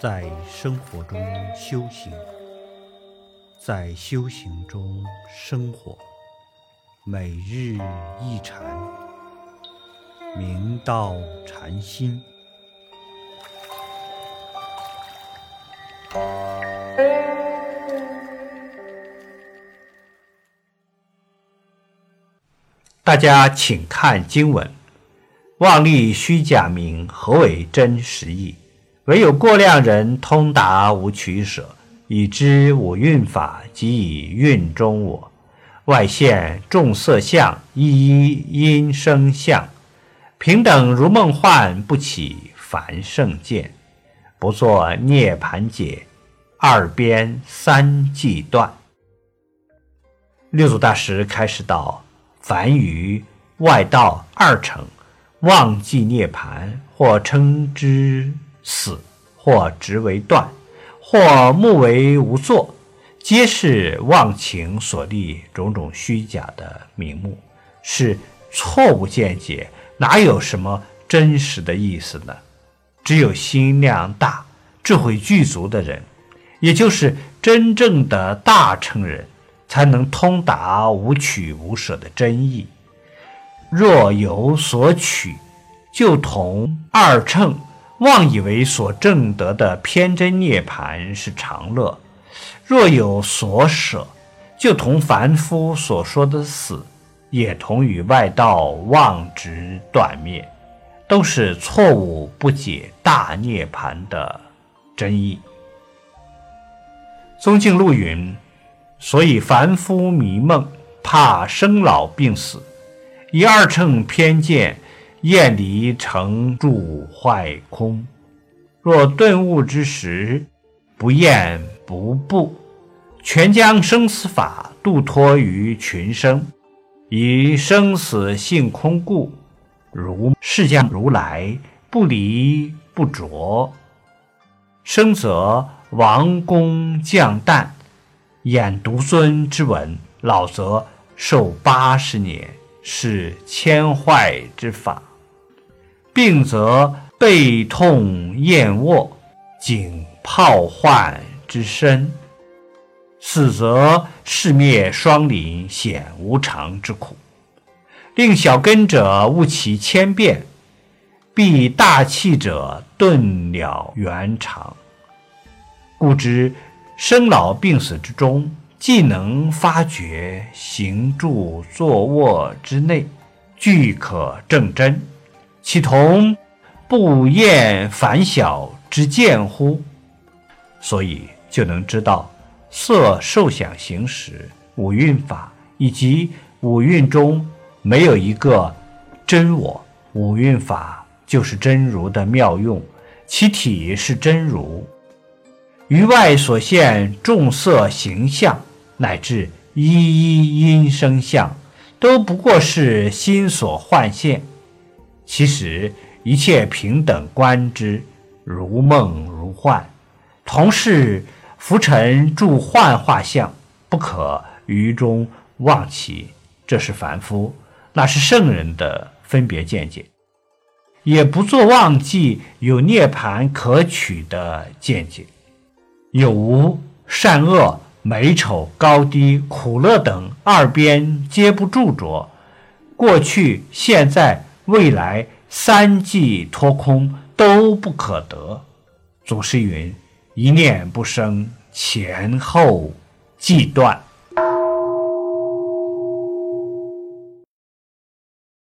在生活中修行，在修行中生活，每日一禅，明道禅心。大家请看经文：妄立虚假名，何为真实义？唯有过量人通达无取舍，已知五蕴法即以蕴中我，外现众色相，一一因生相，平等如梦幻，不起凡圣见，不作涅盘解，二边三际断。六祖大师开始道：凡于外道二乘，忘记涅盘，或称之。死，或直为断，或目为无作，皆是忘情所立种种虚假的名目，是错误见解，哪有什么真实的意思呢？只有心量大、智慧具足的人，也就是真正的大乘人，才能通达无取无舍的真意。若有所取，就同二乘。妄以为所证得的偏真涅盘是常乐，若有所舍，就同凡夫所说的死，也同于外道妄执断灭，都是错误不解大涅盘的真意。宗敬录云：所以凡夫迷梦，怕生老病死，以二乘偏见。厌离成住坏空，若顿悟之时，不厌不怖，全将生死法度脱于群生，以生死性空故，如释迦如来不离不着。生则王公将旦，演独尊之文；老则寿八十年，是千坏之法。病则背痛厌卧，颈泡患之身；死则世灭双林，显无常之苦。令小根者悟其千变，必大器者顿了圆常。故知生老病死之中，既能发觉行住坐卧之内，俱可证真。岂同不厌烦小之见乎？所以就能知道色受想行识五蕴法，以及五蕴中没有一个真我。五蕴法就是真如的妙用，其体是真如。于外所现众色形象，乃至一一音声相，都不过是心所幻现。其实一切平等观之，如梦如幻，同是浮尘住幻化相，不可于中忘其。这是凡夫，那是圣人的分别见解，也不做忘记有涅盘可取的见解。有无善恶、美丑、高低、苦乐等二边皆不著着，过去、现在。未来三季脱空都不可得。祖师云：“一念不生，前后即断。”